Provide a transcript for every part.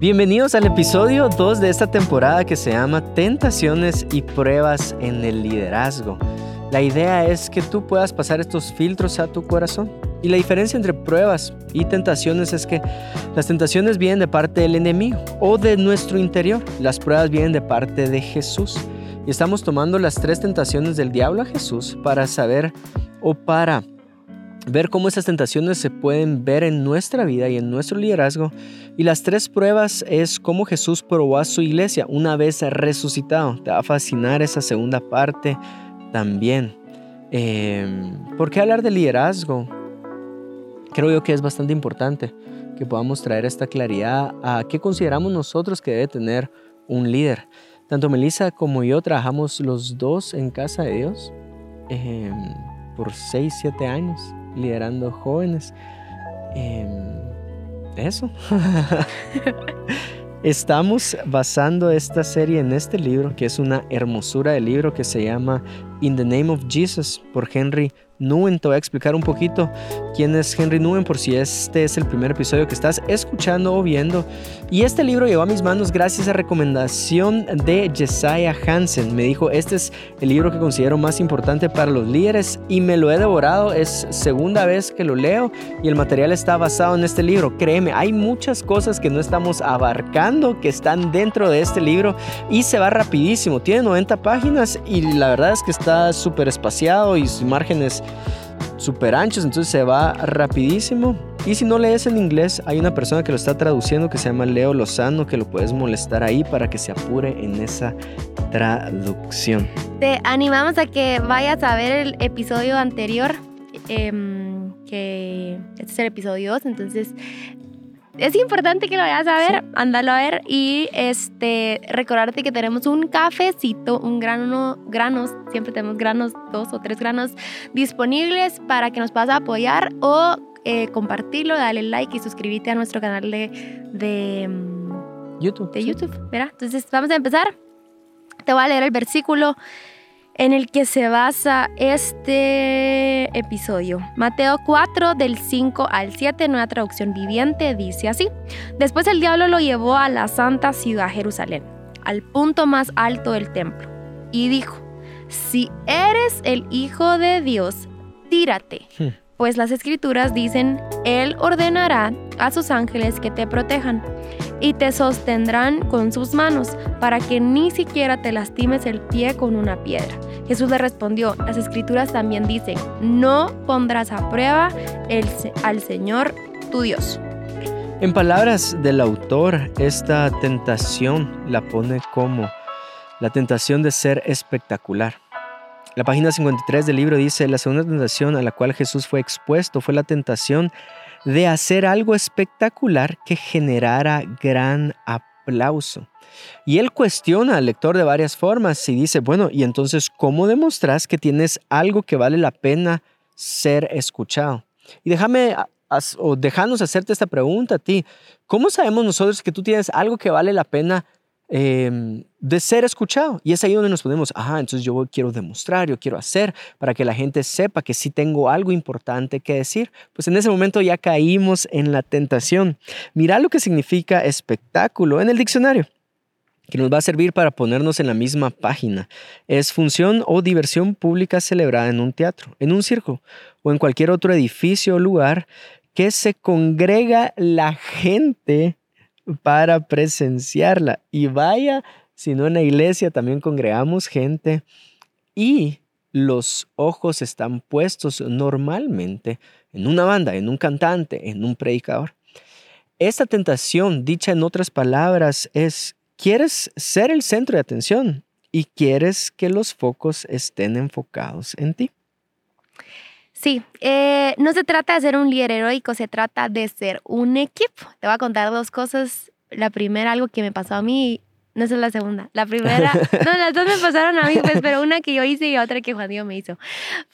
Bienvenidos al episodio 2 de esta temporada que se llama Tentaciones y pruebas en el liderazgo. La idea es que tú puedas pasar estos filtros a tu corazón. Y la diferencia entre pruebas y tentaciones es que las tentaciones vienen de parte del enemigo o de nuestro interior. Las pruebas vienen de parte de Jesús. Y estamos tomando las tres tentaciones del diablo a Jesús para saber o para ver cómo esas tentaciones se pueden ver en nuestra vida y en nuestro liderazgo. Y las tres pruebas es cómo Jesús probó a su iglesia una vez resucitado. Te va a fascinar esa segunda parte también. Em, ¿Por qué hablar de liderazgo? Creo yo que es bastante importante que podamos traer esta claridad a qué consideramos nosotros que debe tener un líder. Tanto Melissa como yo trabajamos los dos en casa de Dios em, por 6, 7 años liderando jóvenes. Em, eso. Estamos basando esta serie en este libro, que es una hermosura de libro que se llama In the Name of Jesus por Henry Nguyen. Te voy a explicar un poquito quién es Henry Nguyen por si este es el primer episodio que estás escuchando o viendo. Y este libro llegó a mis manos gracias a recomendación de Jesiah Hansen. Me dijo, este es el libro que considero más importante para los líderes y me lo he devorado. Es segunda vez que lo leo y el material está basado en este libro. Créeme, hay muchas cosas que no estamos abarcando que están dentro de este libro y se va rapidísimo. Tiene 90 páginas y la verdad es que está súper espaciado y sus márgenes súper anchos, entonces se va rapidísimo. Y si no lees en inglés, hay una persona que lo está traduciendo que se llama Leo Lozano, que lo puedes molestar ahí para que se apure en esa traducción. Te animamos a que vayas a ver el episodio anterior, em, que este es el episodio 2, entonces es importante que lo vayas a ver, ándalo a ver y este recordarte que tenemos un cafecito, un grano, granos, siempre tenemos granos, dos o tres granos disponibles para que nos puedas apoyar o eh, compartirlo, dale like y suscríbete a nuestro canal de, de mm, YouTube. De YouTube, ¿verdad? Entonces vamos a empezar. Te voy a leer el versículo en el que se basa este episodio. Mateo 4 del 5 al 7, nueva traducción viviente, dice así. Después el diablo lo llevó a la santa ciudad Jerusalén, al punto más alto del templo, y dijo, si eres el Hijo de Dios, tírate. Hmm. Pues las escrituras dicen, Él ordenará a sus ángeles que te protejan y te sostendrán con sus manos para que ni siquiera te lastimes el pie con una piedra. Jesús le respondió, las escrituras también dicen, no pondrás a prueba al Señor tu Dios. En palabras del autor, esta tentación la pone como la tentación de ser espectacular. La página 53 del libro dice, la segunda tentación a la cual Jesús fue expuesto fue la tentación de hacer algo espectacular que generara gran aplauso. Y él cuestiona al lector de varias formas y dice, bueno, y entonces, ¿cómo demostras que tienes algo que vale la pena ser escuchado? Y déjame o déjanos hacerte esta pregunta a ti. ¿Cómo sabemos nosotros que tú tienes algo que vale la pena Em, de ser escuchado. Y es ahí donde nos ponemos, ajá, entonces yo quiero demostrar, yo quiero hacer para que la gente sepa que sí tengo algo importante que decir. Pues en ese momento ya caímos en la tentación. Mira lo que significa espectáculo en el diccionario que nos va a servir para ponernos en la misma página. Es función o diversión pública celebrada en un teatro, en un circo o en cualquier otro edificio o lugar que se congrega la gente para presenciarla. Y vaya, si no en la iglesia también congregamos gente y los ojos están puestos normalmente en una banda, en un cantante, en un predicador. Esta tentación, dicha en otras palabras, es, quieres ser el centro de atención y quieres que los focos estén enfocados en ti. Sí, eh, no se trata de ser un líder heroico, se trata de ser un equipo. Te voy a contar dos cosas. La primera, algo que me pasó a mí, no es la segunda. La primera, no, las dos me pasaron a mí, pues, pero una que yo hice y otra que Juan Diego me hizo.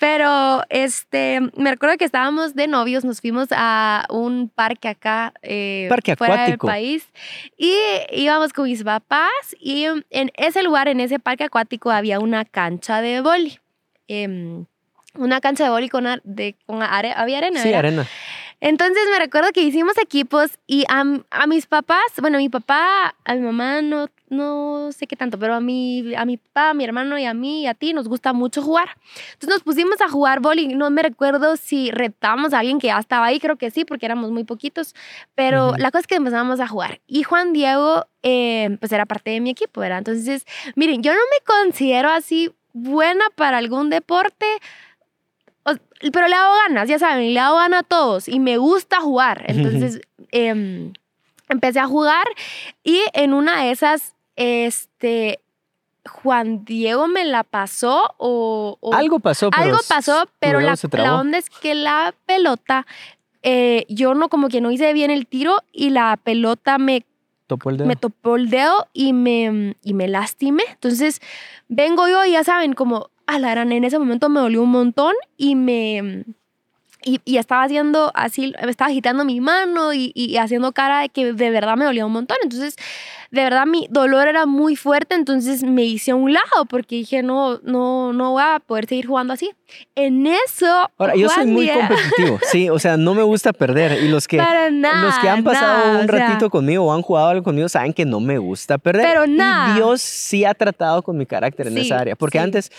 Pero, este, me recuerdo que estábamos de novios, nos fuimos a un parque acá, eh, parque fuera acuático. del país, y íbamos con mis papás, y en ese lugar, en ese parque acuático, había una cancha de boli. Eh, una cancha de boli con, de, con había arena. Sí, arena. Entonces me recuerdo que hicimos equipos y a, a, mis papás, bueno, a mi papá, a mi mamá no, no sé qué tanto, pero a mi, a mi papá, a mi hermano y a mí y a ti nos gusta mucho jugar. Entonces nos pusimos a jugar bowling. No me recuerdo si retamos a alguien que ya estaba ahí, creo que sí, porque éramos muy poquitos. Pero la cosa es que empezamos a jugar. Y Juan Diego, eh, pues era parte de mi equipo, ¿verdad? Entonces, miren, yo no me considero así buena para algún deporte pero le hago ganas, ya saben, le hago ganas a todos y me gusta jugar. Entonces em, empecé a jugar y en una de esas, este, Juan Diego me la pasó o... algo pasó. Pero algo pasó, pero la, la, onda es que la pelota, eh, yo no como que no hice bien el tiro y la pelota me... Topó el dedo. Me topó el dedo y me, y me lastimé. Entonces vengo yo y ya saben, como a la gran, en ese momento me dolió un montón y me... Y, y, estaba haciendo así, estaba agitando mi mano y, y, haciendo cara de que de verdad me dolía un montón. Entonces, de verdad mi dolor era muy fuerte, entonces me hice a un lado porque dije, no, no, no voy a poder seguir jugando así. En eso... Ahora, yo soy muy competitivo, sí, o sea, no me gusta perder. Y los que, los que han pasado un ratito conmigo o han jugado algo conmigo saben que no me gusta perder. Pero nada. Y Dios sí ha tratado con mi carácter en esa área, porque antes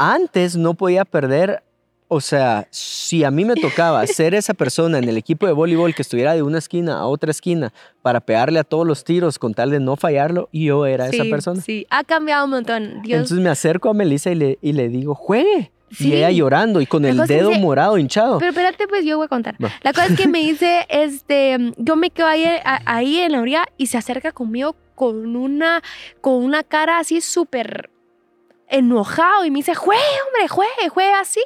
antes no podía perder, o sea, si a mí me tocaba ser esa persona en el equipo de voleibol que estuviera de una esquina a otra esquina para pegarle a todos los tiros con tal de no fallarlo, yo era esa persona. Sí, ha cambiado un montón. Entonces me acerco a Melissa y le, y le digo, juegue. Y ella llorando y con el dedo morado hinchado. Pero espérate, pues yo voy a contar. La cosa es que me dice, este, yo me quedo ahí, ahí en la orilla y se acerca conmigo con una, con una cara así súper enojado y me dice, juegue, hombre, juegue, juegue así.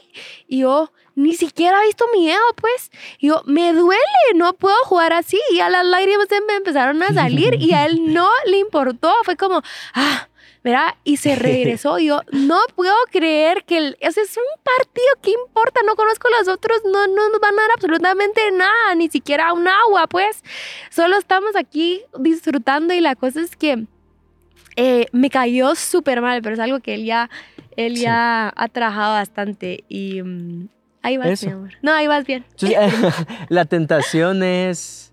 Y yo, ni siquiera he visto mi dedo, pues. Y yo, me duele, no puedo jugar así. Y a las lágrimas me empezaron a salir y a él no le importó. Fue como, ah, ¿verdad? Y se regresó. Y yo, no puedo creer que el, ese es un partido, ¿qué importa? No conozco a los otros, no, no nos van a dar absolutamente nada, ni siquiera un agua, pues. Solo estamos aquí disfrutando y la cosa es que eh, me cayó súper mal, pero es algo que él ya, él ya ha trabajado bastante y mm, ahí vas, mi amor. No, ahí vas bien. la tentación es,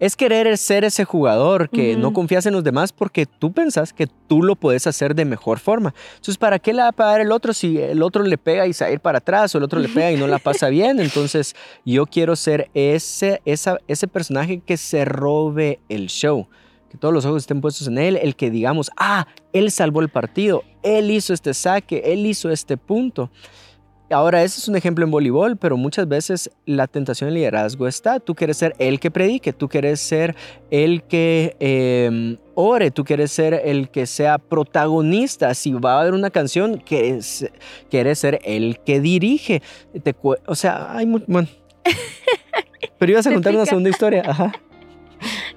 es querer ser ese jugador que no confías en los demás porque tú pensás que tú lo puedes hacer de mejor forma. Entonces, ¿para qué le va a pagar el otro si el otro le pega y se va a ir para atrás o el otro le pega y no la pasa bien? Entonces, yo quiero ser ese, esa, ese personaje que se robe el show que todos los ojos estén puestos en él, el que digamos, ah, él salvó el partido, él hizo este saque, él hizo este punto. Ahora, ese es un ejemplo en voleibol, pero muchas veces la tentación del liderazgo está. Tú quieres ser el que predique, tú quieres ser el que em, ore, tú quieres ser el que sea protagonista. Si va a haber una canción, quieres, quieres ser el que dirige. o sea, hay muy... Bueno. Pero ibas a contar una segunda historia. Ajá.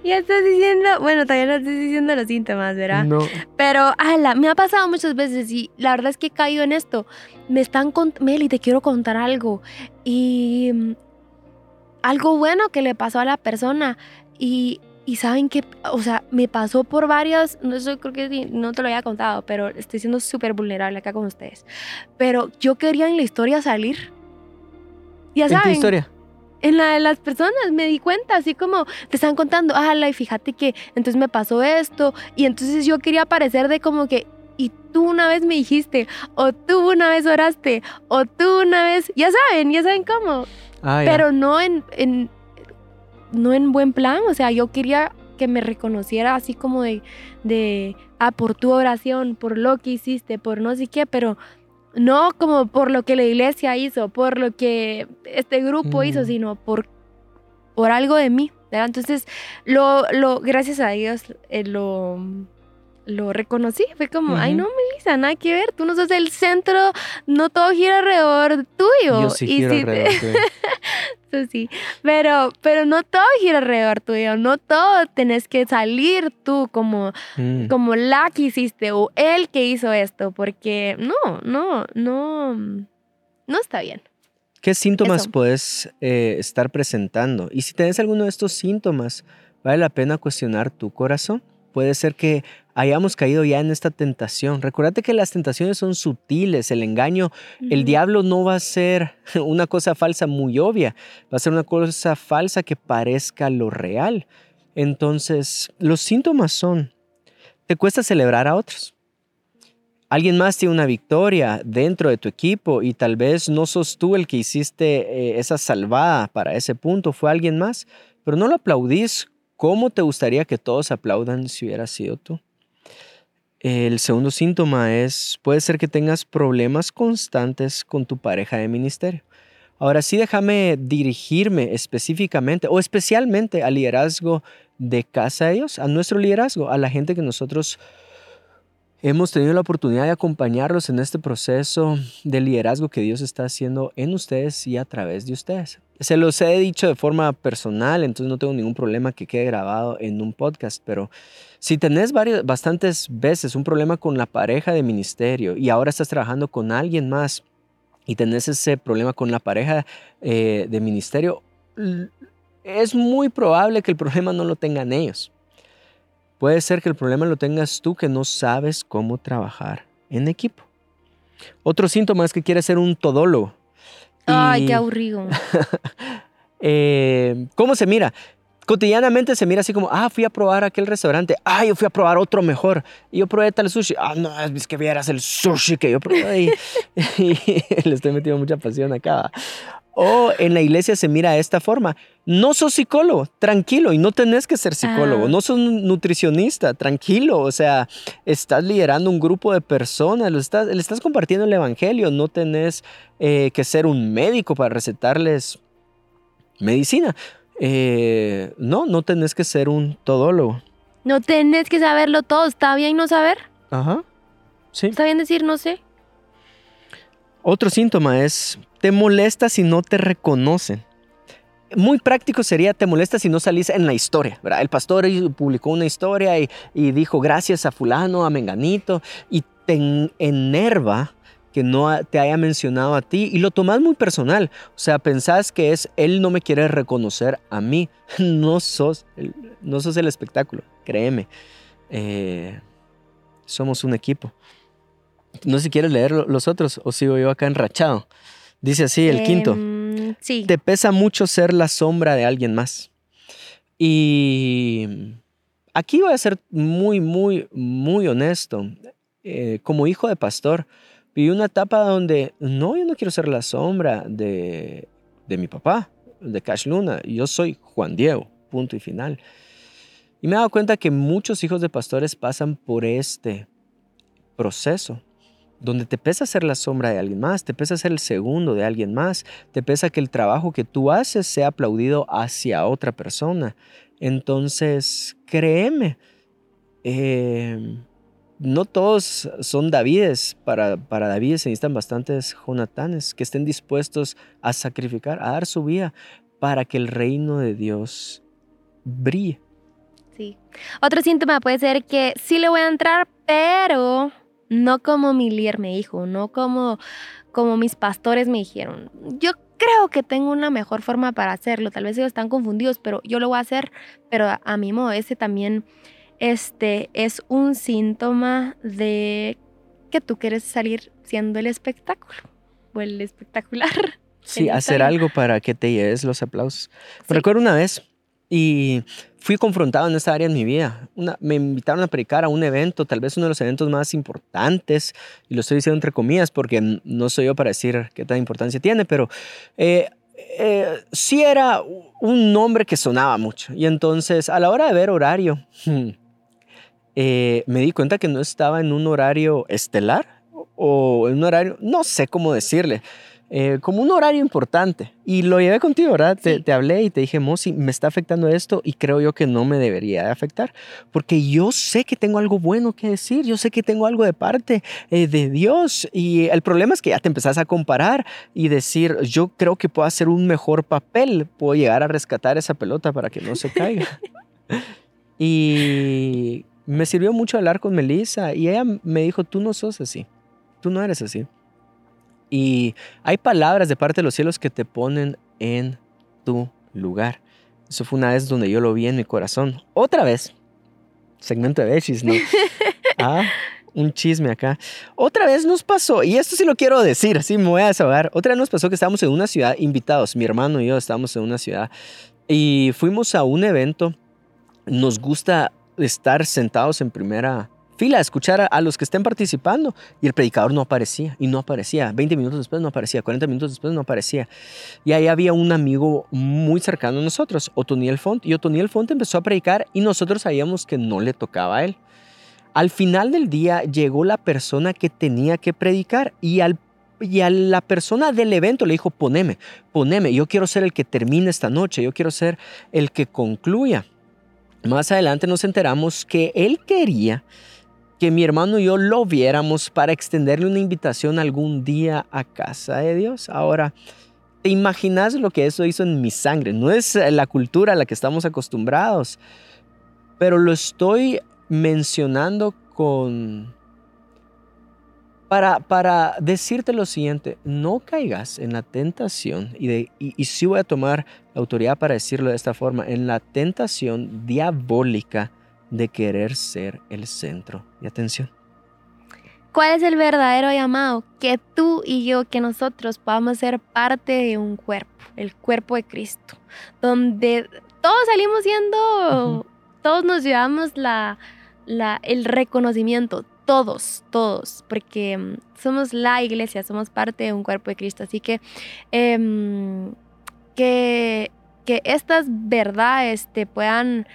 Ya estás diciendo, bueno, todavía no estoy diciendo los síntomas, ¿verdad? No. Pero, ala, me ha pasado muchas veces y la verdad es que he caído en esto. Me están contando, Meli, te quiero contar algo. Y mm, algo bueno que le pasó a la persona. Y, y saben que, o sea, me pasó por varias, no sé, creo que no te lo había contado, pero estoy siendo súper vulnerable acá con ustedes. Pero yo quería en la historia salir. Ya saben. ¿En qué historia? En la de las personas me di cuenta, así como te están contando, ah, y fíjate que entonces me pasó esto, y entonces yo quería parecer de como que, y tú una vez me dijiste, o tú una vez oraste, o tú una vez, ya saben, ya saben cómo, ah, pero no en, en, no en buen plan, o sea, yo quería que me reconociera así como de, de, ah, por tu oración, por lo que hiciste, por no sé qué, pero no como por lo que la iglesia hizo, por lo que este grupo hizo, mm. sino por, por algo de mí. Entonces, lo, lo, gracias a Dios, eh, lo, lo reconocí. Fue como, ay, no, Melissa, nada que ver. Tú no sos el centro, no todo gira alrededor tuyo. Yo sí giro alrededor tuyo. tú sí. Pero, pero no todo gira alrededor tuyo. No todo tenés que salir tú como, mm. como la que hiciste o el que hizo esto. Porque no, no, no, no está bien. ¿Qué síntomas puedes eh, estar presentando? Y si tienes alguno de estos síntomas, vale la pena cuestionar tu corazón Puede ser que hayamos caído ya en esta tentación. Recuérdate que las tentaciones son sutiles, el engaño, el diablo no va a ser una cosa falsa muy obvia, va a ser una cosa falsa que parezca lo real. Entonces, los síntomas son, te cuesta celebrar a otros. Alguien más tiene una victoria dentro de tu equipo y tal vez no sos tú el que hiciste eh, esa salvada para ese punto, fue alguien más, pero no lo aplaudís ¿Cómo te gustaría que todos aplaudan si hubiera sido tú? El segundo síntoma es, puede ser que tengas problemas constantes con tu pareja de ministerio. Ahora sí, déjame dirigirme específicamente o especialmente al liderazgo de casa de Dios, a nuestro liderazgo, a la gente que nosotros hemos tenido la oportunidad de acompañarlos en este proceso de liderazgo que Dios está haciendo en ustedes y a través de ustedes se los he dicho de forma personal, entonces no tengo ningún problema que quede grabado en un podcast, pero si tenés varias, bastantes veces un problema con la pareja de ministerio y ahora estás trabajando con alguien más y tenés ese problema con la pareja eh, de ministerio, es muy probable que el problema no lo tengan ellos. Puede ser que el problema lo tengas tú que no sabes cómo trabajar en equipo. Otro síntoma es que quieres ser un todólogo. Ay, qué aburrido. Eh, ¿Cómo se mira? Cotidianamente se mira así como, ah, fui a probar aquel restaurante, ah, yo fui a probar otro mejor, y yo probé tal sushi, ah, no, es que vieras el sushi que yo probé y, le estoy metiendo mucha pasión acá. O en la iglesia se mira de esta forma. No sos psicólogo, tranquilo, y no tenés que ser psicólogo. Ah. No sos nutricionista, tranquilo. O sea, estás liderando un grupo de personas, le estás compartiendo el evangelio. No tenés eh, que ser un médico para recetarles medicina. Eh, no, no tenés que ser un todólogo. No tenés que saberlo todo. ¿Está bien no saber? Ajá. Sí. ¿Está bien decir no sé? Otro síntoma es, te molesta si no te reconocen. Muy práctico sería, te molesta si no salís en la historia. ¿verdad? El pastor publicó una historia y, dijo gracias a fulano, a menganito, y te enerva que no te haya mencionado a ti y lo tomas muy personal. O sea, pensás que es él no me quiere reconocer a mí. No sos el, no sos el espectáculo, créeme. Eh, somos un equipo. No sé si quieres leer los otros o sigo yo acá enrachado. Dice así el quinto. Em, sí. Te pesa mucho ser la sombra de alguien más. Y aquí voy a ser muy, muy, muy honesto. Eh, como hijo de pastor, Viví una etapa donde, no, yo no quiero ser la sombra de, de mi papá, de Cash Luna. Yo soy Juan Diego, punto y final. Y me he dado cuenta que muchos hijos de pastores pasan por este proceso, donde te pesa ser la sombra de alguien más, te pesa ser el segundo de alguien más, te pesa que el trabajo que tú haces sea aplaudido hacia otra persona. Entonces, créeme, eh, no todos son Davides. Para, para David se necesitan bastantes Jonatanes que estén dispuestos a sacrificar, a dar su vida para que el reino de Dios brille. Sí. Otro síntoma puede ser que sí le voy a entrar, pero no como mi líder me dijo, no como, como mis pastores me dijeron. Yo creo que tengo una mejor forma para hacerlo. Tal vez ellos están confundidos, pero yo lo voy a hacer, pero a, mi modo. Ese también este es un síntoma de que tú quieres salir siendo el espectáculo o el espectacular. Sí, hacer algo para que te lleves los aplausos. recuerdo una vez y fui confrontado en esta área en mi vida. me invitaron a predicar a un evento, tal vez uno de los eventos más importantes, y lo estoy diciendo entre comillas porque no soy yo para decir qué tan importancia tiene, pero eh, eh, sí era un nombre que sonaba mucho. Y entonces, a la hora de ver horario, eh, me di cuenta que no estaba en un horario estelar o en un horario, no sé cómo decirle, eh, como un horario importante. Y lo llevé contigo, ¿verdad? Te, hablé y te dije, Mosi, me está afectando esto y creo yo que no me debería de afectar, porque yo sé que tengo algo bueno que decir, yo sé que tengo algo de parte eh, de Dios y el problema es que ya te empezás a comparar y decir, yo creo que puedo hacer un mejor papel, puedo llegar a rescatar esa pelota para que no se caiga. y me sirvió mucho hablar con Melissa y ella me dijo, tú no sos así, tú no eres así. Y hay palabras de parte de los cielos que te ponen en tu lugar. Eso fue una vez donde yo lo vi en mi corazón. Otra vez, segmento de Bechis, ¿no? ah, un chisme acá. Otra vez nos pasó, y esto sí lo quiero decir, así me voy a desahogar. Otra vez nos pasó que estábamos en una ciudad invitados, mi hermano y yo estábamos en una ciudad y fuimos a un evento. Nos gusta estar sentados en primera fila, escuchar a, los que estén participando. Y el predicador no aparecía, y no aparecía. 20 minutos después no aparecía, 40 minutos después no aparecía. Y ahí había un amigo muy cercano a nosotros, Otoniel Font. Y Otoniel Font empezó a predicar y nosotros sabíamos que no le tocaba a él. Al final del día llegó la persona que tenía que predicar y al y a la persona del evento le dijo, poneme, poneme, yo quiero ser el que termine esta noche, yo quiero ser el que concluya. Más adelante nos enteramos que él quería que mi hermano y yo lo viéramos para extenderle una invitación algún día a casa de Dios. Ahora, ¿te imaginas lo que eso hizo en mi sangre? No es la cultura a la que estamos acostumbrados, pero lo estoy mencionando con para, para decirte lo siguiente, no caigas en la tentación, y, de, y, sí voy a tomar autoridad para decirlo de esta forma, en la tentación diabólica de querer ser el centro de atención. ¿Cuál es el verdadero llamado? Que tú y yo, que nosotros podamos ser parte de un cuerpo, el cuerpo de Cristo, donde todos salimos siendo, todos nos llevamos la, la, el reconocimiento, todos, todos, porque mm, somos la iglesia, somos parte de un cuerpo de Cristo. Así que em, que, que, estas verdades te puedan,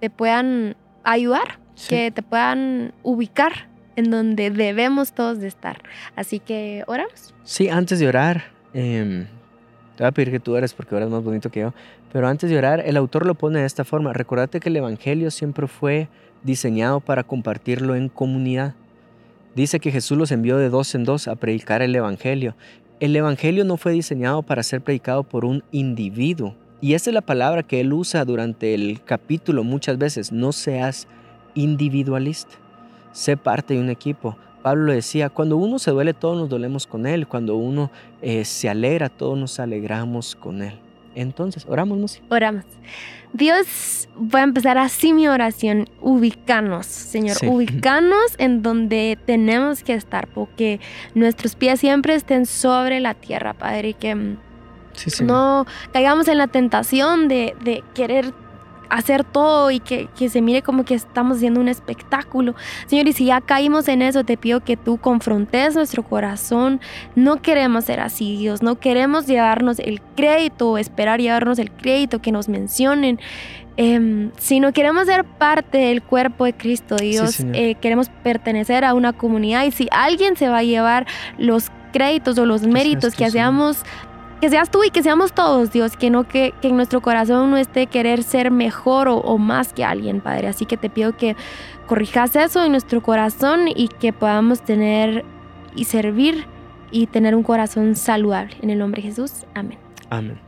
te puedan ayudar, que te puedan ubicar en donde debemos todos de estar. Así que oramos. Sí, antes de orar, em, te voy a pedir que tú ores porque eres más bonito que yo, pero antes de orar, el autor lo pone de esta forma. Recordate que el Evangelio siempre fue diseñado para compartirlo en comunidad. Dice que Jesús los envió de dos en dos a predicar el Evangelio. El Evangelio no fue diseñado para ser predicado por un individuo. Y esa es la palabra que él usa durante el capítulo muchas veces. No seas individualista. Sé parte de un equipo. Pablo decía, cuando uno se duele, todos nos dolemos con él. Cuando uno eh, se alegra, todos nos alegramos con él. Entonces, oramos, Oramos. Dios, voy a empezar así mi oración. Ubicanos, Señor. Ubicanos en donde tenemos que estar, porque nuestros pies siempre estén sobre la tierra, Padre, que no caigamos en la tentación de, de querer hacer todo y que, se mire como que estamos haciendo un espectáculo. Señor, y si ya caímos en eso, te pido que tú confrontes nuestro corazón. No queremos ser así, Dios. No queremos llevarnos el crédito, esperar llevarnos el crédito que nos mencionen. Eh, sino queremos ser parte del cuerpo de Cristo, Dios. Eh, queremos pertenecer a una comunidad y si alguien se va a llevar los créditos o los méritos que hacemos que seas tú y que seamos todos, Dios, que no que, en nuestro corazón no esté querer ser mejor o, más que alguien, Padre. Así que te pido que corrijas eso en nuestro corazón y que podamos tener y servir y tener un corazón saludable. En el nombre de Jesús, amén. Amén.